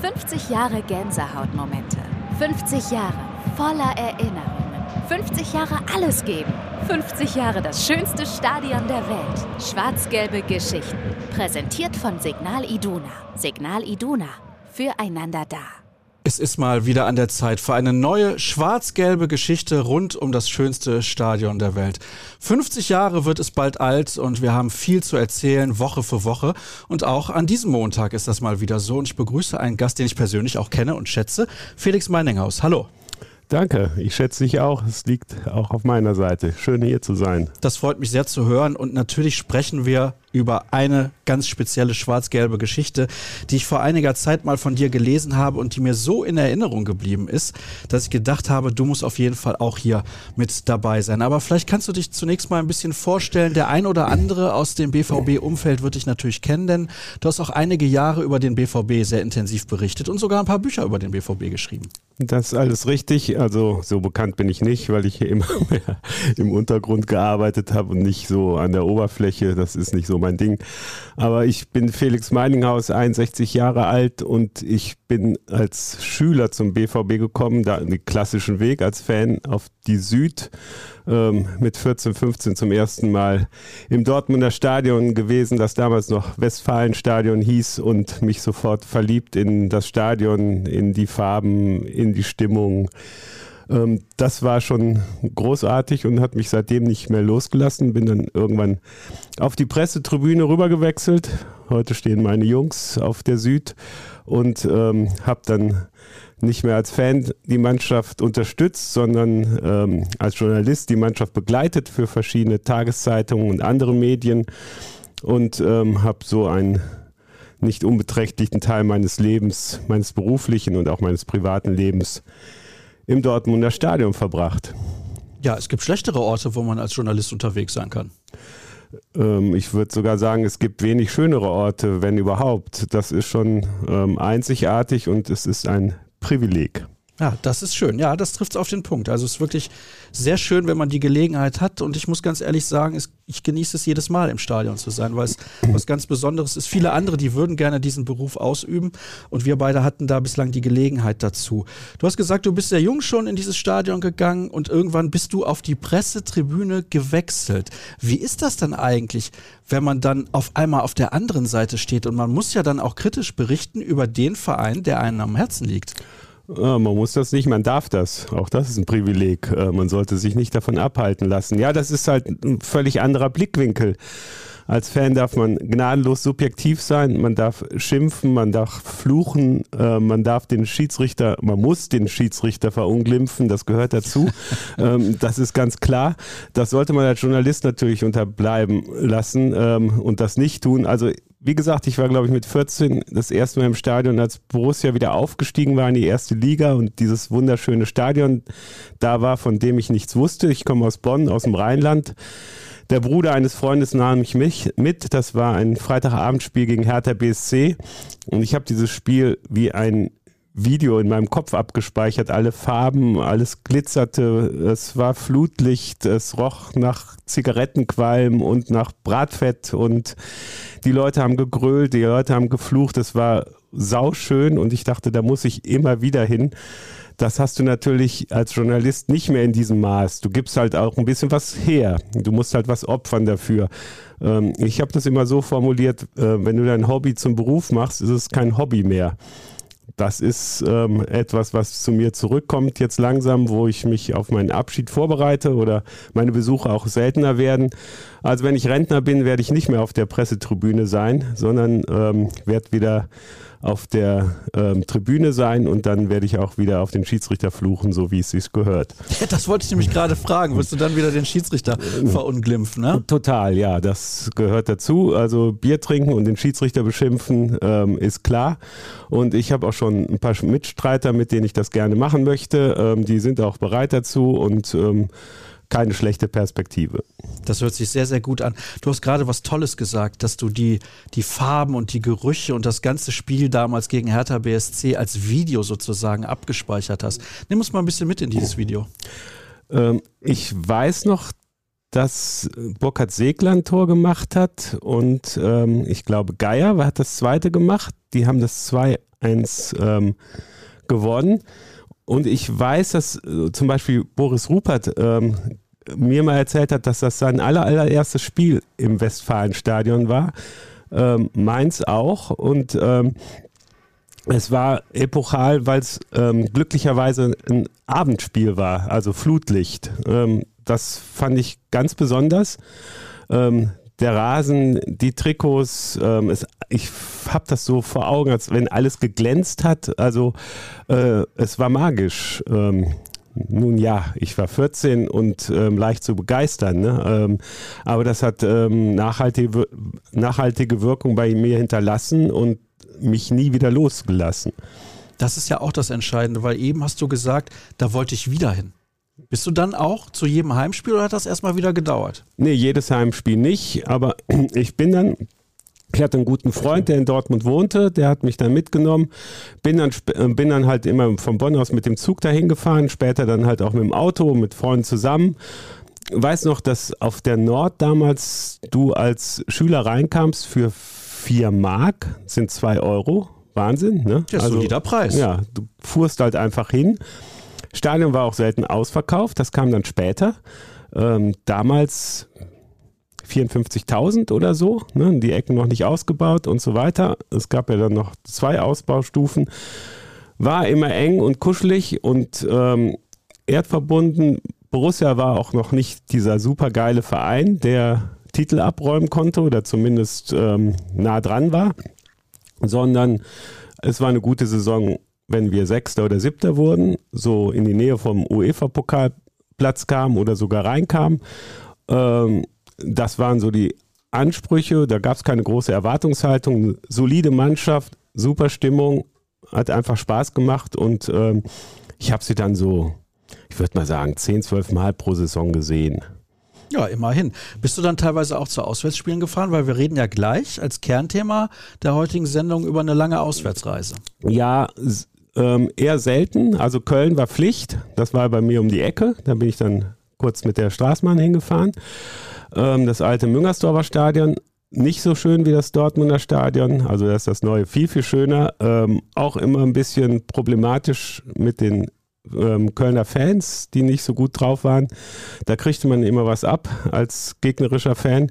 50 Jahre Gänsehautmomente. 50 Jahre voller Erinnerungen. 50 Jahre alles geben. 50 Jahre das schönste Stadion der Welt. Schwarz-gelbe Geschichten. Präsentiert von Signal Iduna. Signal Iduna. Füreinander da. Es ist mal wieder an der Zeit für eine neue schwarz-gelbe Geschichte rund um das schönste Stadion der Welt. 50 Jahre wird es bald alt und wir haben viel zu erzählen, Woche für Woche. Und auch an diesem Montag ist das mal wieder so. Und ich begrüße einen Gast, den ich persönlich auch kenne und schätze, Felix Meininghaus. Hallo. Danke, ich schätze dich auch. Es liegt auch auf meiner Seite. Schön hier zu sein. Das freut mich sehr zu hören und natürlich sprechen wir über eine ganz spezielle schwarz-gelbe Geschichte, die ich vor einiger Zeit mal von dir gelesen habe und die mir so in Erinnerung geblieben ist, dass ich gedacht habe, du musst auf jeden Fall auch hier mit dabei sein. Aber vielleicht kannst du dich zunächst mal ein bisschen vorstellen. Der ein oder andere aus dem BVB-Umfeld wird dich natürlich kennen, denn du hast auch einige Jahre über den BVB sehr intensiv berichtet und sogar ein paar Bücher über den BVB geschrieben. Das ist alles richtig. Also so bekannt bin ich nicht, weil ich hier immer mehr im Untergrund gearbeitet habe und nicht so an der Oberfläche. Das ist nicht so mein Ding. Aber ich bin Felix Meininghaus, 61 Jahre alt und ich bin als Schüler zum BVB gekommen, da den klassischen Weg als Fan auf die Süd ähm, mit 14, 15 zum ersten Mal im Dortmunder Stadion gewesen, das damals noch Westfalenstadion hieß und mich sofort verliebt in das Stadion, in die Farben, in die Stimmung. Ähm, das war schon großartig und hat mich seitdem nicht mehr losgelassen. Bin dann irgendwann auf die Pressetribüne rübergewechselt. Heute stehen meine Jungs auf der Süd und ähm, habe dann nicht mehr als Fan die Mannschaft unterstützt, sondern ähm, als Journalist die Mannschaft begleitet für verschiedene Tageszeitungen und andere Medien und ähm, habe so einen nicht unbeträchtlichen Teil meines Lebens, meines beruflichen und auch meines privaten Lebens im Dortmunder Stadion verbracht. Ja, es gibt schlechtere Orte, wo man als Journalist unterwegs sein kann. Ähm, ich würde sogar sagen, es gibt wenig schönere Orte, wenn überhaupt. Das ist schon ähm, einzigartig und es ist ein Privileg. Ja, das ist schön. Ja, das trifft es auf den Punkt. Also es ist wirklich sehr schön, wenn man die Gelegenheit hat. Und ich muss ganz ehrlich sagen, es, ich genieße es jedes Mal im Stadion zu sein, weil es was ganz Besonderes ist. Viele andere, die würden gerne diesen Beruf ausüben. Und wir beide hatten da bislang die Gelegenheit dazu. Du hast gesagt, du bist sehr jung schon in dieses Stadion gegangen und irgendwann bist du auf die Pressetribüne gewechselt. Wie ist das dann eigentlich, wenn man dann auf einmal auf der anderen Seite steht? Und man muss ja dann auch kritisch berichten über den Verein, der einem am Herzen liegt. Man muss das nicht, man darf das. Auch das ist ein Privileg. Äh, man sollte sich nicht davon abhalten lassen. Ja, das ist halt ein völlig anderer Blickwinkel. Als Fan darf man gnadenlos subjektiv sein, man darf schimpfen, man darf fluchen, äh, man darf den Schiedsrichter, man muss den Schiedsrichter verunglimpfen, das gehört dazu. ähm, das ist ganz klar. Das sollte man als Journalist natürlich unterbleiben lassen ähm, und das nicht tun. Also wie gesagt, ich war, glaube ich, mit 14 das erste Mal im Stadion, als Borussia wieder aufgestiegen war in die erste Liga und dieses wunderschöne Stadion da war, von dem ich nichts wusste. Ich komme aus Bonn, aus dem Rheinland. Der Bruder eines Freundes nahm mich mit. Das war ein Freitagabendspiel gegen Hertha BSC. Und ich habe dieses Spiel wie ein Video in meinem Kopf abgespeichert. Alle Farben, alles glitzerte, es war Flutlicht, es roch nach Zigarettenqualm und nach Bratfett und die Leute haben gegrölt, die Leute haben geflucht. Es war sauschön und ich dachte, da muss ich immer wieder hin. Das hast du natürlich als Journalist nicht mehr in diesem Maß. Du gibst halt auch ein bisschen was her. Du musst halt was opfern dafür. Ähm, ich habe das immer so formuliert, äh, wenn du dein Hobby zum Beruf machst, ist es kein Hobby mehr das ist ähm, etwas, was zu mir zurückkommt jetzt langsam, wo ich mich auf meinen Abschied vorbereite oder meine Besuche auch seltener werden. Also wenn ich Rentner bin, werde ich nicht mehr auf der Pressetribüne sein, sondern ähm, werde wieder auf der ähm, Tribüne sein und dann werde ich auch wieder auf den Schiedsrichter fluchen, so wie es sich gehört. Ja, das wollte ich nämlich gerade fragen. Wirst du dann wieder den Schiedsrichter verunglimpfen? Ne? Total, ja, das gehört dazu. Also Bier trinken und den Schiedsrichter beschimpfen ähm, ist klar. Und ich habe auch schon ein paar Mitstreiter, mit denen ich das gerne machen möchte. Ähm, die sind auch bereit dazu und ähm, keine schlechte Perspektive. Das hört sich sehr, sehr gut an. Du hast gerade was Tolles gesagt, dass du die, die Farben und die Gerüche und das ganze Spiel damals gegen Hertha BSC als Video sozusagen abgespeichert hast. Nimm uns mal ein bisschen mit in dieses Video. Ähm, ich weiß noch, dass Burkhard Segler ein Tor gemacht hat und ähm, ich glaube Geier hat das zweite gemacht. Die haben das 2-1 ähm, gewonnen. Und ich weiß, dass äh, zum Beispiel Boris Rupert ähm, mir mal erzählt hat, dass das sein aller, allererstes Spiel im Westfalenstadion war. Ähm, meins auch. Und ähm, es war epochal, weil es ähm, glücklicherweise ein Abendspiel war, also Flutlicht. Ähm, das fand ich ganz besonders. Der Rasen, die Trikots, ähm, es, ich habe das so vor Augen, als wenn alles geglänzt hat. Also äh, es war magisch. Ähm, nun ja, ich war 14 und ähm, leicht zu begeistern, ne? ähm, aber das hat ähm, nachhaltige, nachhaltige Wirkung bei mir hinterlassen und mich nie wieder losgelassen. Das ist ja auch das Entscheidende, weil eben hast du gesagt, da wollte ich wieder hin. Bist du dann auch zu jedem Heimspiel oder hat das erstmal wieder gedauert? Nee, jedes Heimspiel nicht, aber ich bin dann ich hatte einen guten Freund, der in Dortmund wohnte, der hat mich dann mitgenommen, bin dann, äh, bin dann halt immer von Bonn aus mit dem Zug dahin gefahren, später dann halt auch mit dem Auto, mit Freunden zusammen. Weiß noch, dass auf der Nord damals du als Schüler reinkamst für 4 Mark, sind 2 Euro. Wahnsinn, ne? Ja, also, solider Preis. Ja, du fuhrst halt einfach hin. Stadion war auch selten ausverkauft, das kam dann später. Ähm, damals 54.000 oder so, ne? die Ecken noch nicht ausgebaut und so weiter. Es gab ja dann noch zwei Ausbaustufen. War immer eng und kuschelig und ähm, erdverbunden. Borussia war auch noch nicht dieser supergeile Verein, der Titel abräumen konnte oder zumindest ähm, nah dran war, sondern es war eine gute Saison, wenn wir Sechster oder Siebter wurden, so in die Nähe vom UEFA-Pokalplatz kamen oder sogar reinkamen. Ähm, das waren so die Ansprüche, da gab es keine große Erwartungshaltung, solide Mannschaft, super Stimmung, hat einfach Spaß gemacht und ähm, ich habe sie dann so, ich würde mal sagen, 10, 12 Mal pro Saison gesehen. Ja, immerhin. Bist du dann teilweise auch zu Auswärtsspielen gefahren? Weil wir reden ja gleich als Kernthema der heutigen Sendung über eine lange Auswärtsreise. Ja, ähm, eher selten. Also Köln war Pflicht. Das war bei mir um die Ecke. Da bin ich dann kurz mit der Straßenbahn hingefahren. Ähm, das alte Müngersdorfer Stadion nicht so schön wie das Dortmunder Stadion. Also da ist das neue viel, viel schöner. Ähm, auch immer ein bisschen problematisch mit den ähm, Kölner Fans, die nicht so gut drauf waren. Da kriegte man immer was ab als gegnerischer Fan.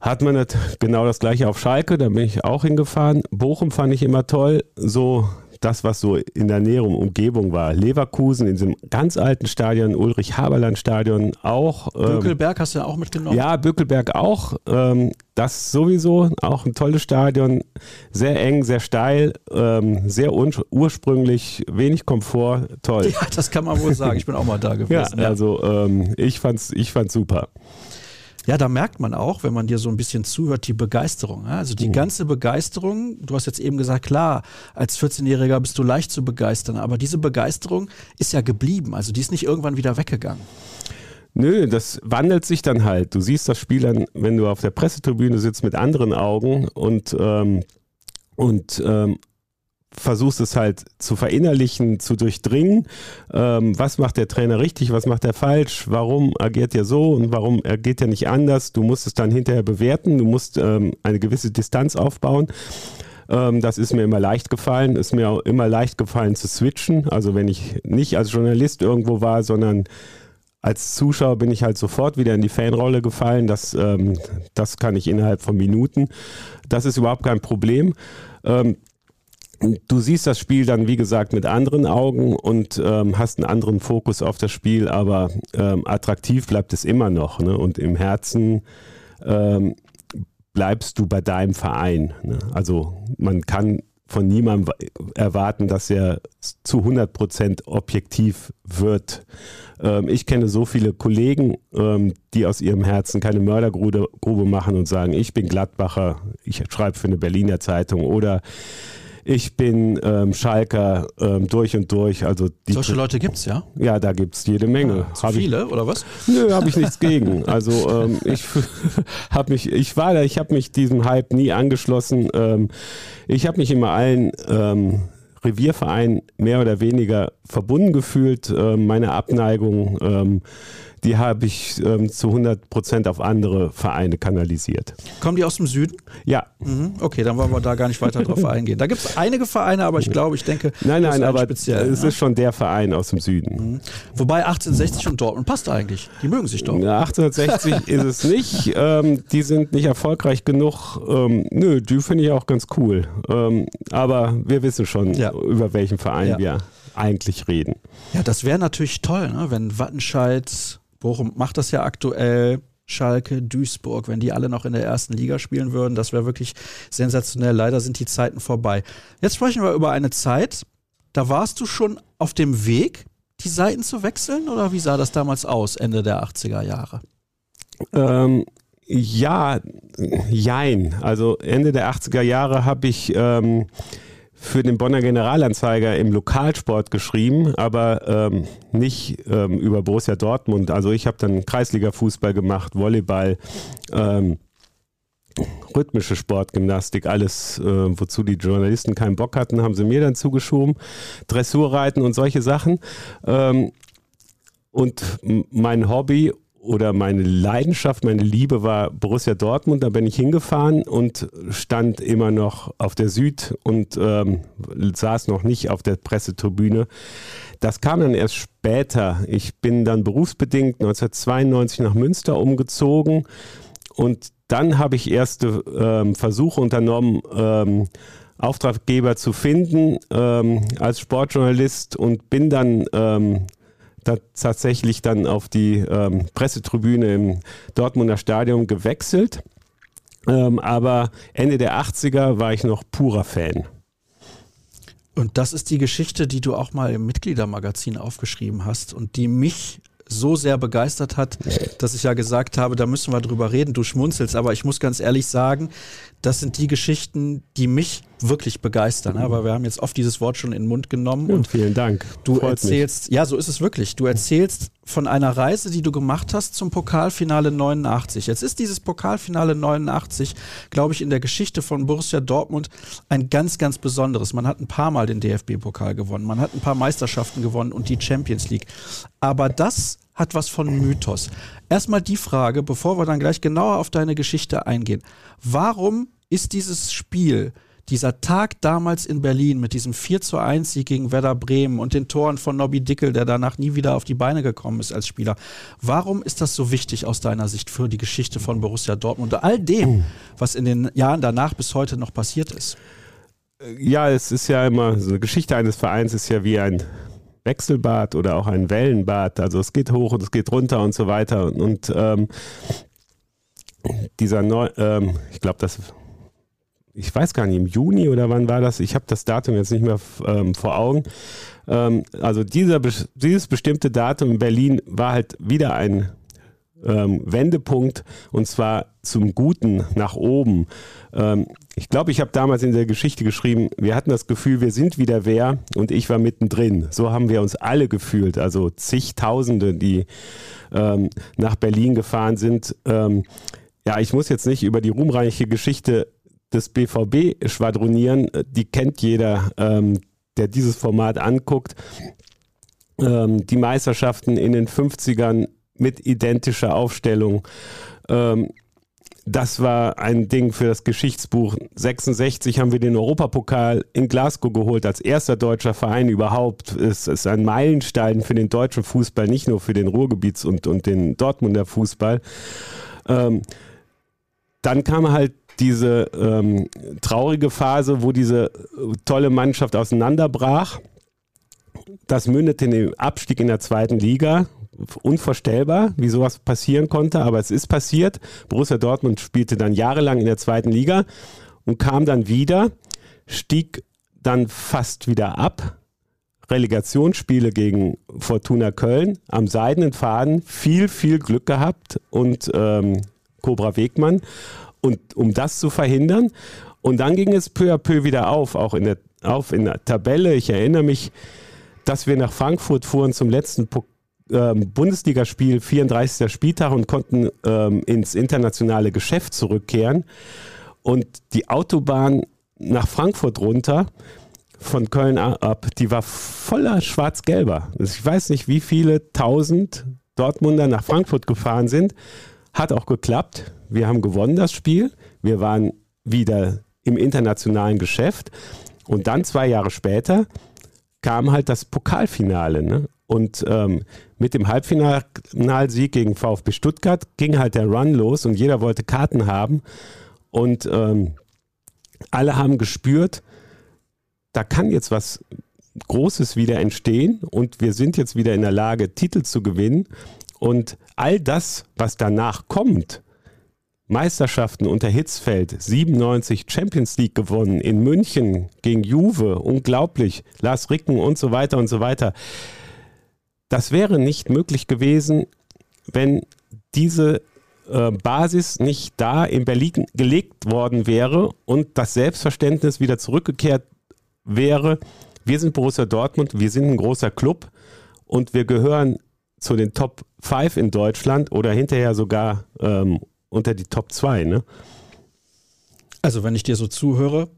Hat man das, genau das gleiche auf Schalke, da bin ich auch hingefahren. Bochum fand ich immer toll. So das, was so in der näheren Umgebung war. Leverkusen in diesem ganz alten Stadion, Ulrich-Haberland-Stadion auch. Ähm, Bökelberg hast du ja auch mitgenommen? Ja, Bökelberg auch. Ähm, das sowieso, auch ein tolles Stadion. Sehr eng, sehr steil, ähm, sehr ursprünglich, wenig Komfort, toll. Ja, das kann man wohl sagen. Ich bin auch mal da gewesen. ja, also ähm, ich fand's, ich fand's super. Ja, da merkt man auch, wenn man dir so ein bisschen zuhört, die Begeisterung. Also die mhm. ganze Begeisterung, du hast jetzt eben gesagt, klar, als 14-Jähriger bist du leicht zu begeistern, aber diese Begeisterung ist ja geblieben. Also die ist nicht irgendwann wieder weggegangen. Nö, das wandelt sich dann halt. Du siehst das Spiel dann, wenn du auf der Pressetribüne sitzt, mit anderen Augen und, ähm, und ähm, versuchst es halt zu verinnerlichen, zu durchdringen. Ähm, was macht der Trainer richtig, was macht er falsch, warum agiert er so und warum agiert er nicht anders. Du musst es dann hinterher bewerten, du musst ähm, eine gewisse Distanz aufbauen. Ähm, das ist mir immer leicht gefallen, ist mir auch immer leicht gefallen zu switchen. Also wenn ich nicht als Journalist irgendwo war, sondern als Zuschauer bin ich halt sofort wieder in die Fanrolle gefallen. Das, ähm, das kann ich innerhalb von Minuten. Das ist überhaupt kein Problem. Du siehst das Spiel dann, wie gesagt, mit anderen Augen und ähm, hast einen anderen Fokus auf das Spiel, aber ähm, attraktiv bleibt es immer noch. Ne? Und im Herzen ähm, bleibst du bei deinem Verein. Ne? Also man kann von niemandem erwarten, dass er zu 100 Prozent objektiv wird. Ähm, ich kenne so viele Kollegen, ähm, die aus ihrem Herzen keine Mördergrube machen und sagen, ich bin Gladbacher, ich schreibe für eine Berliner Zeitung oder ich bin ähm, Schalker ähm, durch und durch. Also Solche Leute gibt es, ja? Ja, da gibt es jede Menge. Ah, zu viele ich, oder was? Nö, habe ich nichts gegen. Also ähm, ich habe mich, ich war da, ich habe mich diesem Hype nie angeschlossen. Ähm, ich habe mich immer allen ähm, Reviervereinen mehr oder weniger verbunden gefühlt. Ähm, meine Abneigung die habe ich ähm, zu 100 Prozent auf andere Vereine kanalisiert. Kommen die aus dem Süden? Ja. Mhm. Okay, dann wollen wir da gar nicht weiter drauf eingehen. Da gibt es einige Vereine, aber ich glaube, ich denke, nein, nein, aber speziell, es ne? ist schon der Verein aus dem Süden. Mhm. Wobei 1860 und Dortmund passt eigentlich. Die mögen sich doch. Ja, 1860 ist es nicht. Ähm, die sind nicht erfolgreich genug. Ähm, nö, die finde ich auch ganz cool. Ähm, aber wir wissen schon, Ja. über welchen Verein Ja. wir eigentlich reden. Ja, das wäre natürlich toll, ne? wenn Wattenscheid, Bochum macht das ja aktuell, Schalke, Duisburg, wenn die alle noch in der ersten Liga spielen würden, das wäre wirklich sensationell. Leider sind die Zeiten vorbei. Jetzt sprechen wir über eine Zeit, da warst du schon auf dem Weg, die Seiten zu wechseln oder wie sah das damals aus, Ende der 80er Jahre? Ähm, ja, jein. Also Ende der 80er Jahre habe ich ähm, für den Bonner Generalanzeiger im Lokalsport geschrieben, aber ähm, nicht ähm, über Borussia Dortmund. Also ich habe dann Kreisliga-Fußball gemacht, Volleyball, ähm, rhythmische Sportgymnastik, alles, äh, wozu die Journalisten keinen Bock hatten, haben sie mir dann zugeschoben. Dressurreiten und solche Sachen. Ähm, und mein Hobby oder meine Leidenschaft, meine Liebe war Borussia Dortmund. Da bin ich hingefahren und stand immer noch auf der Süd und ähm, saß noch nicht auf der Pressetribüne. Das kam dann erst später. Ich bin dann berufsbedingt 1992 nach Münster umgezogen und dann habe ich erste ähm, Versuche unternommen, ähm, Auftraggeber zu finden ähm, als Sportjournalist und bin dann ähm, tatsächlich dann auf die ähm, Pressetribüne im Dortmunder Stadion gewechselt. Ähm, aber Ende der 80er war ich noch purer Fan. Und das ist die Geschichte, die du auch mal im Mitgliedermagazin aufgeschrieben hast und die mich so sehr begeistert hat, dass ich ja gesagt habe, da müssen wir drüber reden. Du schmunzelst, aber ich muss ganz ehrlich sagen, das sind die Geschichten, die mich wirklich begeistern. Aber wir haben jetzt oft dieses Wort schon in den Mund genommen Und und vielen Dank. Du Freut mich. erzählst, ja, so ist es wirklich. Du erzählst von einer Reise, die du gemacht hast zum Pokalfinale 89. Jetzt ist dieses Pokalfinale 89, glaube ich, in der Geschichte von Borussia Dortmund ein ganz, ganz besonderes. Man hat ein paar Mal den DFB-Pokal gewonnen, man hat ein paar Meisterschaften gewonnen und die Champions League. Aber das hat was von Mythos. Erstmal die Frage, bevor wir dann gleich genauer auf deine Geschichte eingehen. Warum ist dieses Spiel dieser Tag damals in Berlin mit diesem 4 zu 1 Sieg gegen Werder Bremen und den Toren von Nobby Dickel, der danach nie wieder auf die Beine gekommen ist als Spieler. Warum ist das so wichtig aus deiner Sicht für die Geschichte von Borussia Dortmund und all dem, was in den Jahren danach bis heute noch passiert ist? Ja, es ist ja immer, so eine Geschichte eines Vereins ist ja wie ein Wechselbad oder auch ein Wellenbad. Also es geht hoch und es geht runter und so weiter. Und, und ähm, dieser Neu, ähm, ich glaube, das, ich weiß gar nicht, im Juni oder wann war das? Ich habe das Datum jetzt nicht mehr ähm, vor Augen. Ähm, also dieser, dieses bestimmte Datum in Berlin war halt wieder ein ähm, Wendepunkt und zwar zum Guten nach oben. Ähm, ich glaube, ich habe damals in der Geschichte geschrieben, wir hatten das Gefühl, wir sind wieder wer und ich war mittendrin. So haben wir uns alle gefühlt, also zigtausende, die ähm, nach Berlin gefahren sind. Ähm, ja, ich muss jetzt nicht über die ruhmreiche Geschichte des BVB schwadronieren, die kennt jeder, ähm, der dieses Format anguckt. Ähm, die Meisterschaften in den 50ern mit identischer Aufstellung. Ähm, das war ein Ding für das Geschichtsbuch. 66 haben wir den Europapokal in Glasgow geholt als erster deutscher Verein überhaupt. Es ist ein Meilenstein für den deutschen Fußball, nicht nur für den Ruhrgebiets- und, und den Dortmunder Fußball. Ähm, dann kam halt diese ähm, traurige Phase, wo diese äh, tolle Mannschaft auseinanderbrach. Das mündete in den Abstieg in der zweiten Liga. Unvorstellbar, wie sowas passieren konnte, aber es ist passiert. Borussia Dortmund spielte dann jahrelang in der zweiten Liga und kam dann wieder, stieg dann fast wieder ab. Relegationsspiele gegen Fortuna Köln am seidenen Faden, viel, viel Glück gehabt und ähm, Cobra Wegmann. Und um das zu verhindern, und dann ging es peu à peu wieder auf, auch in der, auf in der Tabelle. Ich erinnere mich, dass wir nach Frankfurt fuhren zum letzten ähm, Bundesligaspiel, 34. Spieltag und konnten ähm, ins internationale Geschäft zurückkehren. Und die Autobahn nach Frankfurt runter, von Köln ab, die war voller Schwarz-Gelber. Also ich weiß nicht, wie viele tausend Dortmunder nach Frankfurt gefahren sind. Hat auch geklappt. Wir haben gewonnen das Spiel. Wir waren wieder im internationalen Geschäft. Und dann zwei Jahre später kam halt das Pokalfinale. Ne? Und ähm, mit dem Halbfinalsieg gegen VfB Stuttgart ging halt der Run los und jeder wollte Karten haben. Und ähm, alle haben gespürt, da kann jetzt was Großes wieder entstehen und wir sind jetzt wieder in der Lage, Titel zu gewinnen. Und all das, was danach kommt, Meisterschaften unter Hitzfeld, 97 Champions League gewonnen, in München gegen Juve, unglaublich, Lars Ricken und so weiter und so weiter. Das wäre nicht möglich gewesen, wenn diese äh, Basis nicht da in Berlin gelegt worden wäre und das Selbstverständnis wieder zurückgekehrt wäre, wir sind Borussia Dortmund, wir sind ein großer Club und wir gehören zu den Top 5 in Deutschland oder hinterher sogar ähm, unter die Top 2. Ne? Also wenn ich dir so zuhöre,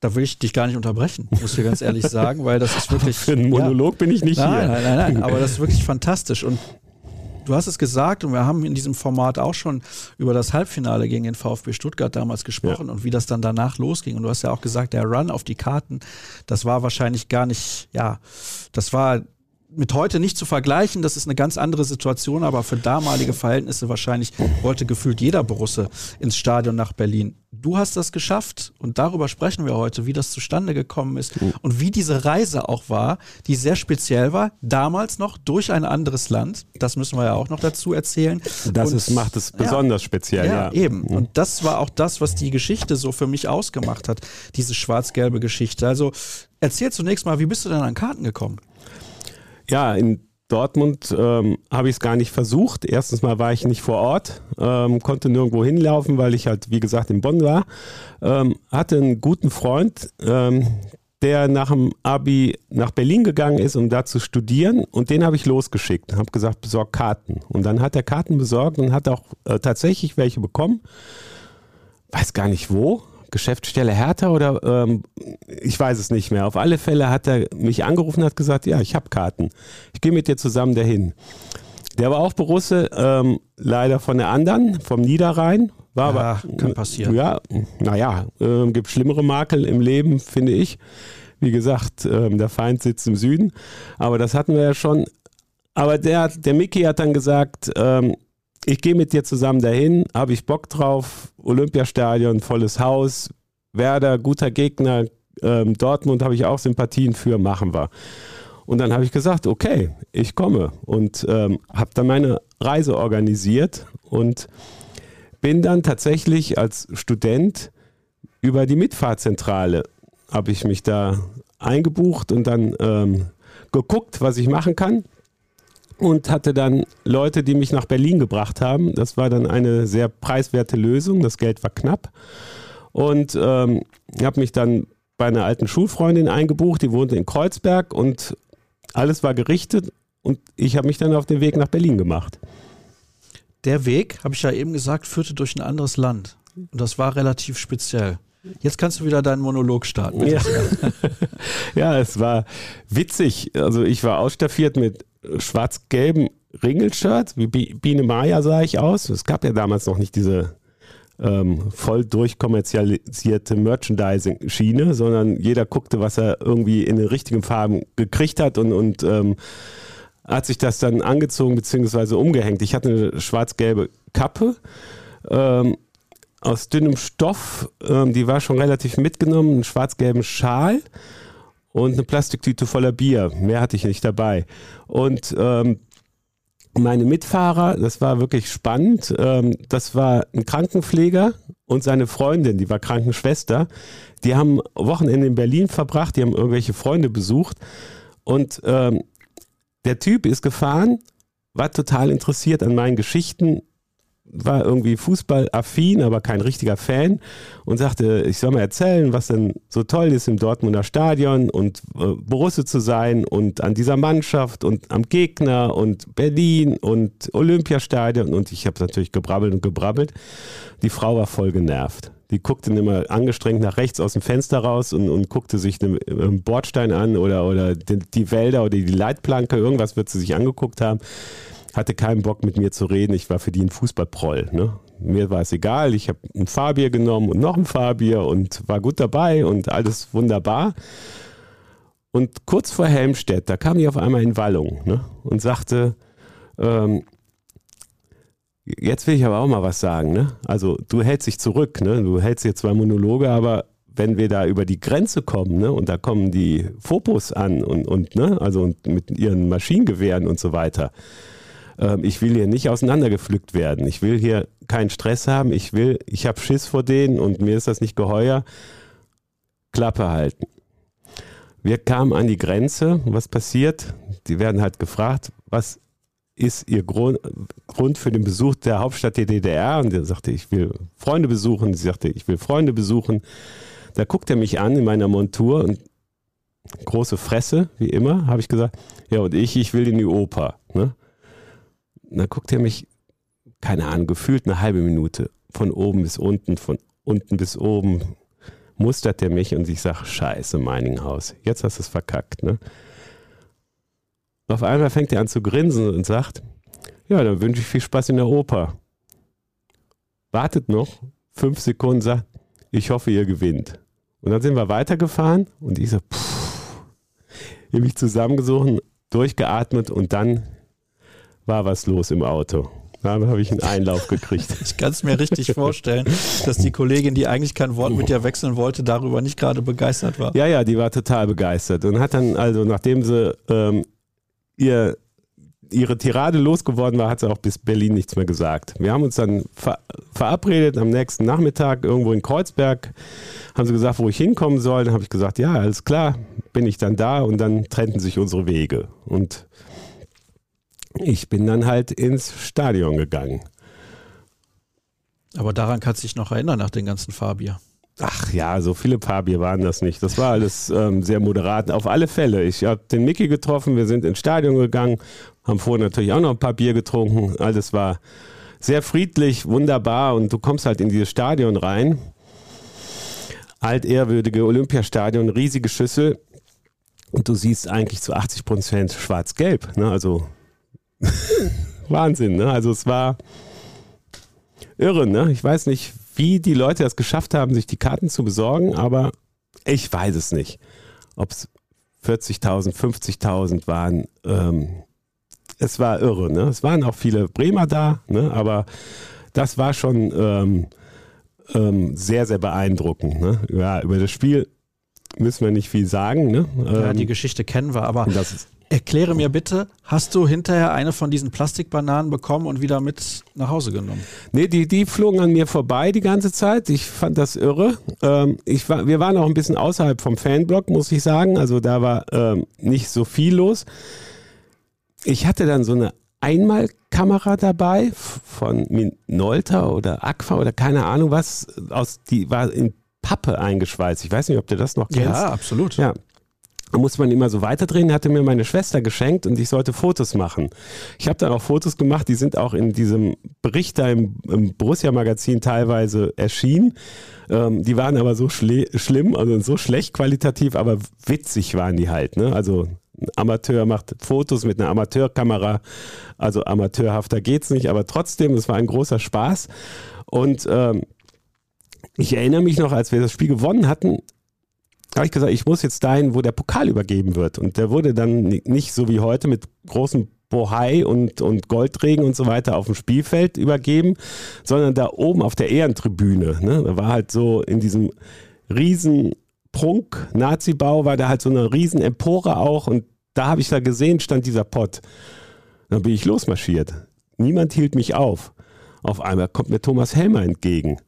da will ich dich gar nicht unterbrechen, muss ich dir ganz ehrlich sagen, weil das ist wirklich. Für einen Monolog ja, bin ich nicht nein, hier. Nein, nein, nein, aber das ist wirklich fantastisch. Und du hast es gesagt und wir haben in diesem Format auch schon über das Halbfinale gegen den VfB Stuttgart damals gesprochen ja. und wie das dann danach losging. Und du hast ja auch gesagt, der Run auf die Karten, das war wahrscheinlich gar nicht, ja, das war mit heute nicht zu vergleichen. Das ist eine ganz andere Situation, aber für damalige Verhältnisse wahrscheinlich wollte gefühlt jeder Borusse ins Stadion nach Berlin. Du hast das geschafft und darüber sprechen wir heute, wie das zustande gekommen ist mhm. und wie diese Reise auch war, die sehr speziell war, damals noch durch ein anderes Land. Das müssen wir ja auch noch dazu erzählen. Das und, ist, macht es besonders ja, speziell, ja. Ja, eben. Mhm. Und das war auch das, was die Geschichte so für mich ausgemacht hat, diese schwarz-gelbe Geschichte. Also erzähl zunächst mal, wie bist du denn an Karten gekommen? Ja, in Dortmund ähm, habe ich es gar nicht versucht. Erstens mal war ich nicht vor Ort, ähm, konnte nirgendwo hinlaufen, weil ich halt, wie gesagt, in Bonn war. Ähm, hatte einen guten Freund, ähm, der nach dem Abi nach Berlin gegangen ist, um da zu studieren. Und den habe ich losgeschickt. Habe gesagt, besorg Karten. Und dann hat er Karten besorgt und hat auch äh, tatsächlich welche bekommen. Weiß gar nicht wo. Geschäftsstelle Hertha oder ähm, ich weiß es nicht mehr. Auf alle Fälle hat er mich angerufen und hat gesagt, ja, ich habe Karten. Ich gehe mit dir zusammen dahin. Der war auch Borusse, ähm, leider von der anderen, vom Niederrhein. War ja, aber, kann passieren. Ja, naja, äh, gibt schlimmere Makel im Leben, finde ich. Wie gesagt, äh, der Feind sitzt im Süden. Aber das hatten wir ja schon. Aber der, der Mickey hat dann gesagt, ähm, ich gehe mit dir zusammen dahin, habe ich Bock drauf, Olympiastadion, volles Haus, Werder, guter Gegner, ähm, Dortmund habe ich auch Sympathien für, machen wir. Und dann habe ich gesagt, okay, ich komme und ähm, habe dann meine Reise organisiert und bin dann tatsächlich als Student über die Mitfahrzentrale habe ich mich da eingebucht und dann ähm, geguckt, was ich machen kann und hatte dann Leute, die mich nach Berlin gebracht haben. Das war dann eine sehr preiswerte Lösung. Das Geld war knapp. Und ähm, habe mich dann bei einer alten Schulfreundin eingebucht, die wohnte in Kreuzberg und alles war gerichtet und ich habe mich dann auf den Weg nach Berlin gemacht. Der Weg, habe ich ja eben gesagt, führte durch ein anderes Land. Und das war relativ speziell. Jetzt kannst du wieder deinen Monolog starten. Ja. ja, es war witzig. Also ich war ausstaffiert mit schwarz-gelben Ringelshirt, wie Biene Maya sah ich aus. Es gab ja damals noch nicht diese ähm, voll durchkommerzialisierte Merchandising-Schiene, sondern jeder guckte, was er irgendwie in den richtigen Farben gekriegt hat und, und ähm, hat sich das dann angezogen bzw. umgehängt. Ich hatte eine schwarz-gelbe Kappe ähm, aus dünnem Stoff, ähm, die war schon relativ mitgenommen, einen schwarz-gelben Schal und eine Plastiktüte voller Bier. Mehr hatte ich nicht dabei. Und ähm, meine Mitfahrer, das war wirklich spannend. Ähm, das war ein Krankenpfleger und seine Freundin, die war Krankenschwester. Die haben Wochenende in Berlin verbracht, die haben irgendwelche Freunde besucht. Und ähm, der Typ ist gefahren, war total interessiert an meinen Geschichten, war irgendwie fußballaffin, aber kein richtiger Fan und sagte, ich soll mal erzählen, was denn so toll ist im Dortmunder Stadion und äh, Borusse zu sein und an dieser Mannschaft und am Gegner und Berlin und Olympiastadion und ich habe natürlich gebrabbelt und gebrabbelt. Die Frau war voll genervt. Die guckte immer angestrengt nach rechts aus dem Fenster raus und, und guckte sich den Bordstein an oder, oder die Wälder oder die Leitplanke, irgendwas wird sie sich angeguckt haben. Hatte keinen Bock mit mir zu reden. Ich war für die ein Fußballproll. Ne? Mir war es egal. Ich habe ein Fahrbier genommen und noch ein Fahrbier und war gut dabei und alles wunderbar. Und kurz vor Helmstedt, da kam ich auf einmal in Wallung ne? und sagte, ähm, jetzt will ich aber auch mal was sagen. Ne? Also du hältst dich zurück, ne? du hältst hier zwei Monologe, aber wenn wir da über die Grenze kommen, ne, und da kommen die Fopos an und, und ne, also und mit ihren Maschinengewehren und so weiter. Ähm, ich will hier nicht auseinandergepflückt werden. Ich will hier keinen Stress haben. Ich will, ich habe Schiss vor denen und mir ist das nicht geheuer. Klappe halten. Wir kamen an die Grenze. Was passiert? Die werden halt gefragt, was ist ihr Grund, Grund für den Besuch der Hauptstadt der DDR? Und er sagte, ich will Freunde besuchen. Sie sagte, ich will Freunde besuchen. Da guckt er mich an in meiner Montur und große Fresse, wie immer, habe ich gesagt. Ja, und ich, ich will in die Oper. Ne? Und dann guckt er mich, keine Ahnung, gefühlt eine halbe Minute von oben bis unten, von unten bis oben, mustert er mich und ich sage, scheiße, Meininghaus, jetzt hast du es verkackt. Ne? Auf einmal fängt er an zu grinsen und sagt, ja, dann wünsche ich viel Spaß in der Oper. Wartet noch, fünf Sekunden, sagt, ich hoffe, ihr gewinnt. Und dann sind wir weitergefahren und ich so, pff, ich mich zusammengesucht, durchgeatmet und dann war was los im Auto. Dann habe ich einen Einlauf gekriegt. Ich kann es mir richtig vorstellen, dass die Kollegin, die eigentlich kein Wort mit dir wechseln wollte, darüber nicht gerade begeistert war. Ja, ja, die war total begeistert und hat dann, also nachdem sie ähm, ihr ihre Tirade losgeworden war, hat sie auch bis Berlin nichts mehr gesagt. Wir haben uns dann ver verabredet am nächsten Nachmittag irgendwo in Kreuzberg. Haben sie gesagt, wo ich hinkommen soll. Dann habe ich gesagt, ja, alles klar, bin ich dann da und dann trennten sich unsere Wege. Und ich bin dann halt ins Stadion gegangen. Aber daran kannst du dich noch erinnern nach den ganzen Fahrbier. Ach ja, so viele Fahrbier waren das nicht. Das war alles ähm, sehr moderat. Auf alle Fälle. Ich habe den Mickey getroffen, wir sind ins Stadion gegangen, haben vorher natürlich auch noch ein paar Bier getrunken. Alles war sehr friedlich, wunderbar und du kommst halt in dieses Stadion rein. Altehrwürdige Olympiastadion, riesige Schüssel und du siehst eigentlich zu 80 Prozent schwarz-gelb. Ne? Also Wahnsinn. Ne? Also es war irre. Ne? Ich weiß nicht, wie die Leute es geschafft haben, sich die Karten zu besorgen, aber ich weiß es nicht. Ob es 40.000, 50.000 waren. Ähm, es war irre. Ne? Es waren auch viele Bremer da, ne? aber das war schon ähm, ähm, sehr, sehr beeindruckend. Ne? Ja, über das Spiel müssen wir nicht viel sagen. Ne? Ja, die Ähm, Geschichte kennen wir, aber das ist, erkläre mir bitte, hast du hinterher eine von diesen Plastikbananen bekommen und wieder mit nach Hause genommen? Nee, die, die flogen an mir vorbei die ganze Zeit. Ich fand das irre. Ähm, ich war, wir waren auch ein bisschen außerhalb vom Fanblock, muss ich sagen. Also da war ähm, nicht so viel los. Ich hatte dann so eine Einmalkamera dabei von Minolta oder Aqua oder keine Ahnung was. Aus, die war in Pappe eingeschweißt. Ich weiß nicht, ob du das noch kennst. absolut. Ja. Muss man immer so weiterdrehen, hatte mir meine Schwester geschenkt und ich sollte Fotos machen. Ich habe dann auch Fotos gemacht, die sind auch in diesem Bericht da im, im Borussia-Magazin teilweise erschienen. Ähm, die waren aber so schlimm, also so schlecht qualitativ, aber witzig waren die halt. Ne? Also ein Amateur macht Fotos mit einer Amateurkamera, also amateurhafter geht's nicht, aber trotzdem, es war ein großer Spaß. Und ähm, ich erinnere mich noch, als wir das Spiel gewonnen hatten, habe ich gesagt, ich muss jetzt dahin, wo der Pokal übergeben wird. Und der wurde dann ni- nicht so wie heute mit großem Bohai und, und Goldregen und so weiter auf dem Spielfeld übergeben, sondern da oben auf der Ehrentribüne. Ne? Da war halt so in diesem riesen Prunk-Nazi-Bau, war da halt so eine riesen Empore auch und da habe ich da gesehen, stand dieser Pott. Dann bin ich losmarschiert. Niemand hielt mich auf. Auf einmal kommt mir Thomas Helmer entgegen.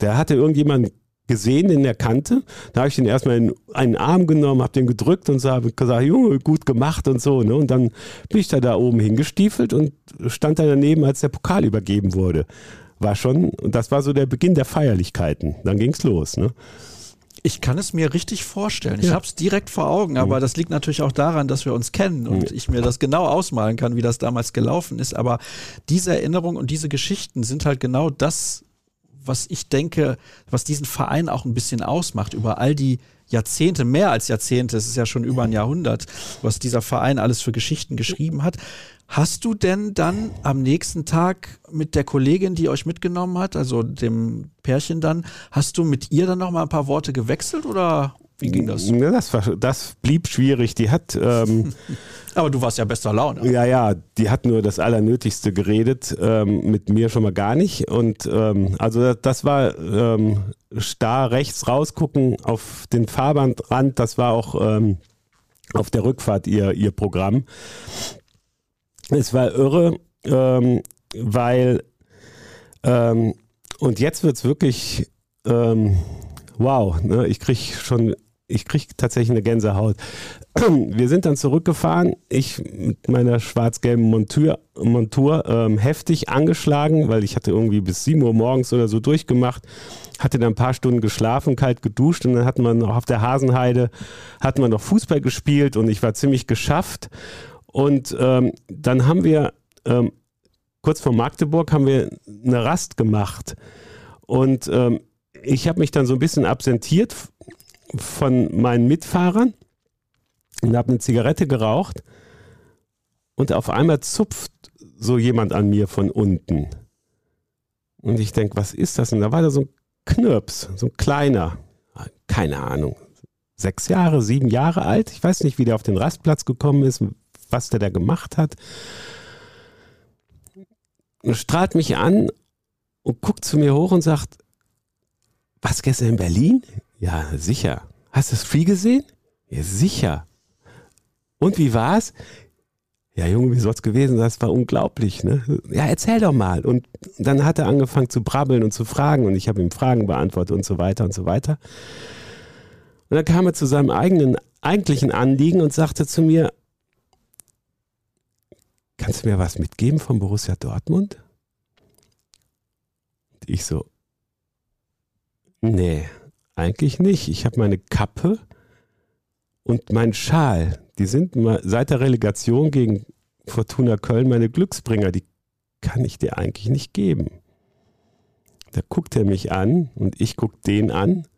Der hatte irgendjemanden gesehen, den er kannte. Da habe ich den erstmal in einen Arm genommen, habe den gedrückt und so, habe gesagt, Junge, gut gemacht und so. Ne? Und dann bin ich da, da oben hingestiefelt und stand da daneben, als der Pokal übergeben wurde. War schon, und das war so der Beginn der Feierlichkeiten. Dann ging's los. Ne? Ich kann es mir richtig vorstellen. Ich Ja. habe es direkt vor Augen, aber das liegt natürlich auch daran, dass wir uns kennen und ich mir das genau ausmalen kann, wie das damals gelaufen ist. Aber diese Erinnerung und diese Geschichten sind halt genau das, was ich denke, was diesen Verein auch ein bisschen ausmacht, über all die Jahrzehnte, mehr als Jahrzehnte, es ist ja schon über ein Jahrhundert, was dieser Verein alles für Geschichten geschrieben hat. Hast du denn dann am nächsten Tag mit der Kollegin, die euch mitgenommen hat, also dem Pärchen dann, hast du mit ihr dann noch mal ein paar Worte gewechselt oder wie ging das? Das, das blieb schwierig. Die hat. Ähm, Aber du warst ja bester Laune. Ja, ja, die hat nur das Allernötigste geredet, ähm, mit mir schon mal gar nicht. Und ähm, also das war ähm, starr rechts rausgucken auf den Fahrbahnrand, das war auch ähm, auf der Rückfahrt ihr, ihr Programm. Es war irre, ähm, weil und jetzt wird es wirklich wow, ne, ich kriege schon ich kriege tatsächlich eine Gänsehaut. Wir sind dann zurückgefahren, ich mit meiner schwarz-gelben Montur, Montur ähm, heftig angeschlagen, weil ich hatte irgendwie bis 7 Uhr morgens oder so durchgemacht, hatte dann ein paar Stunden geschlafen, kalt geduscht und dann hatten wir noch auf der Hasenheide, hatten wir noch Fußball gespielt und ich war ziemlich geschafft. Und ähm, dann haben wir, ähm, kurz vor Magdeburg, haben wir eine Rast gemacht. Und ähm, ich habe mich dann so ein bisschen absentiert von meinen Mitfahrern und habe eine Zigarette geraucht und auf einmal zupft so jemand an mir von unten. Und ich denke, was ist das? Und da war da so ein Knirps, so ein kleiner, keine Ahnung, sechs Jahre, sieben Jahre alt. Ich weiß nicht, wie der auf den Rastplatz gekommen ist, was der da gemacht hat. Und strahlt mich an und guckt zu mir hoch und sagt, was gestern in Berlin? Ja, sicher. Hast du das Free gesehen? Ja, sicher. Und wie war's? Ja, Junge, wie soll's gewesen sein? Das war unglaublich, ne? Ja, erzähl doch mal. Und dann hat er angefangen zu brabbeln und zu fragen und ich habe ihm Fragen beantwortet und so weiter und so weiter. Und dann kam er zu seinem eigenen, eigentlichen Anliegen und sagte zu mir, kannst du mir was mitgeben von Borussia Dortmund? Und ich so, nee. Eigentlich nicht. Ich habe meine Kappe und meinen Schal. Die sind seit der Relegation gegen Fortuna Köln meine Glücksbringer. Die kann ich dir eigentlich nicht geben. Da guckt er mich an und ich gucke den an.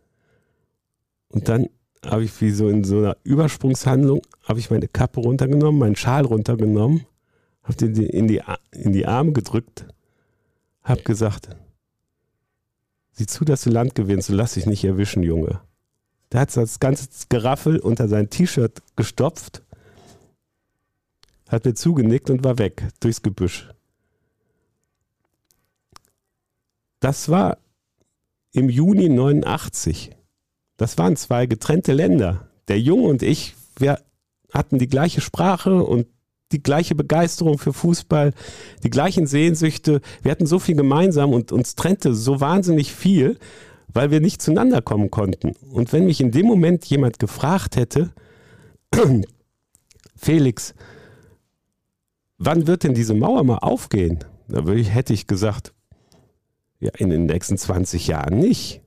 Und dann habe ich wie so in so einer Übersprungshandlung, habe ich meine Kappe runtergenommen, meinen Schal runtergenommen, habe den in die, in die Arme gedrückt, habe gesagt, Sieh zu, dass du Land gewinnst und lass dich nicht erwischen, Junge. Der hat das ganze Geraffel unter sein T-Shirt gestopft, hat mir zugenickt und war weg durchs Gebüsch. Das war im Juni 89. Das waren zwei getrennte Länder. Der Junge und ich, wir hatten die gleiche Sprache und die gleiche Begeisterung für Fußball, die gleichen Sehnsüchte. Wir hatten so viel gemeinsam und uns trennte so wahnsinnig viel, weil wir nicht zueinander kommen konnten. Und wenn mich in dem Moment jemand gefragt hätte, Felix, wann wird denn diese Mauer mal aufgehen? Da hätte ich gesagt, ja, in den nächsten 20 Jahren nicht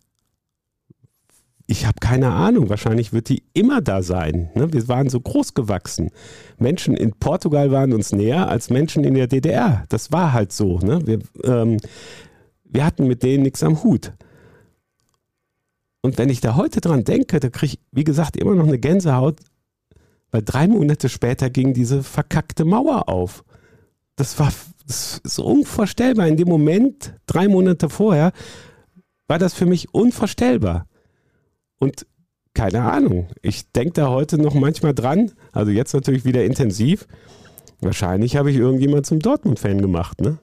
ich habe keine Ahnung, wahrscheinlich wird die immer da sein. Ne? Wir waren so groß gewachsen. Menschen in Portugal waren uns näher als Menschen in der DDR. Das war halt so. Ne? Wir, ähm, wir hatten mit denen nichts am Hut. Und wenn ich da heute dran denke, da kriege ich, wie gesagt, immer noch eine Gänsehaut, weil drei Monate später ging diese verkackte Mauer auf. Das war ist unvorstellbar. In dem Moment, drei Monate vorher, war das für mich unvorstellbar. Und keine Ahnung, ich denke da heute noch manchmal dran, also jetzt natürlich wieder intensiv. Wahrscheinlich habe ich irgendjemand zum Dortmund-Fan gemacht, ne?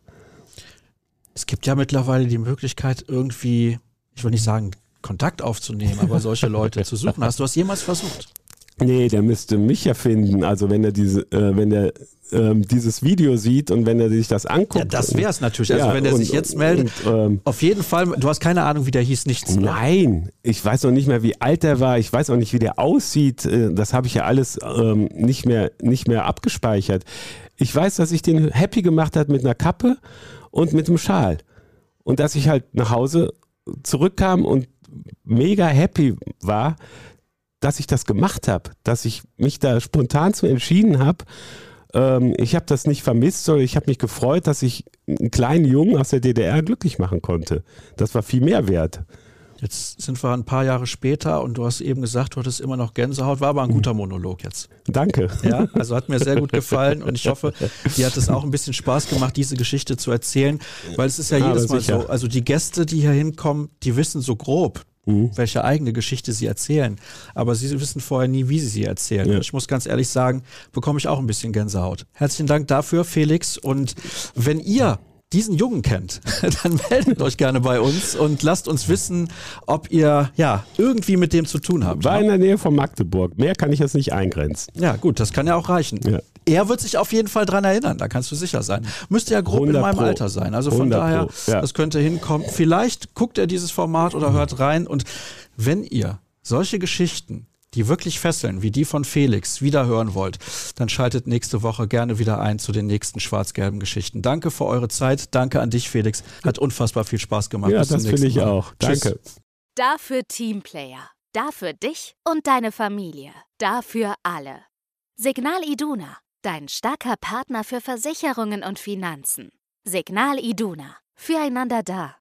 Es gibt ja mittlerweile die Möglichkeit, irgendwie, ich will nicht sagen, Kontakt aufzunehmen, aber solche Leute zu suchen. Hast du das jemals versucht? Nee, der müsste mich ja finden. Also wenn er diese, äh, wenn er ähm, dieses Video sieht und wenn er sich das anguckt. Ja, das wäre es natürlich. Also ja, wenn er sich jetzt meldet, und, ähm, auf jeden Fall, du hast keine Ahnung, wie der hieß, nichts. Nein, ich weiß noch nicht mehr, wie alt er war, ich weiß auch nicht, wie der aussieht. Äh, das habe ich ja alles ähm, nicht, mehr, nicht mehr abgespeichert. Ich weiß, dass ich den happy gemacht hat mit einer Kappe und mit einem Schal. Und dass ich halt nach Hause zurückkam und mega happy war, dass ich das gemacht habe, dass ich mich da spontan zu entschieden habe, ähm, ich habe das nicht vermisst, sondern ich habe mich gefreut, dass ich einen kleinen Jungen aus der DDR glücklich machen konnte. Das war viel mehr wert. Jetzt sind wir ein paar Jahre später und du hast eben gesagt, du hattest immer noch Gänsehaut, war aber ein guter Monolog jetzt. Danke. Ja, also hat mir sehr gut gefallen und ich hoffe, dir hat es auch ein bisschen Spaß gemacht, diese Geschichte zu erzählen, weil es ist ja jedes Mal so, also die Gäste, die hier hinkommen, die wissen so grob, mhm. welche eigene Geschichte sie erzählen, aber sie wissen vorher nie, wie sie sie erzählen. Ja. Ich muss ganz ehrlich sagen, bekomme ich auch ein bisschen Gänsehaut. Herzlichen Dank dafür, Felix und wenn ihr diesen Jungen kennt, dann meldet euch gerne bei uns und lasst uns wissen, ob ihr ja irgendwie mit dem zu tun habt. War in der Nähe von Magdeburg. Mehr kann ich jetzt nicht eingrenzen. Ja, gut, das kann ja auch reichen. Ja. Er wird sich auf jeden Fall dran erinnern, da kannst du sicher sein. Müsste ja grob in meinem Pro. Alter sein. Also von daher, ja. das könnte hinkommen. Vielleicht guckt er dieses Format oder hört rein. Und wenn ihr solche Geschichten die wirklich fesseln, wie die von Felix, wieder hören wollt, dann schaltet nächste Woche gerne wieder ein zu den nächsten schwarz-gelben Geschichten. Danke für eure Zeit. Danke an dich, Felix. Hat unfassbar viel Spaß gemacht. Ja, Bis das finde ich Mal. auch. Danke. Dafür Teamplayer. Dafür dich und deine Familie. Dafür alle. Signal Iduna. Dein starker Partner für Versicherungen und Finanzen. Signal Iduna. Füreinander da.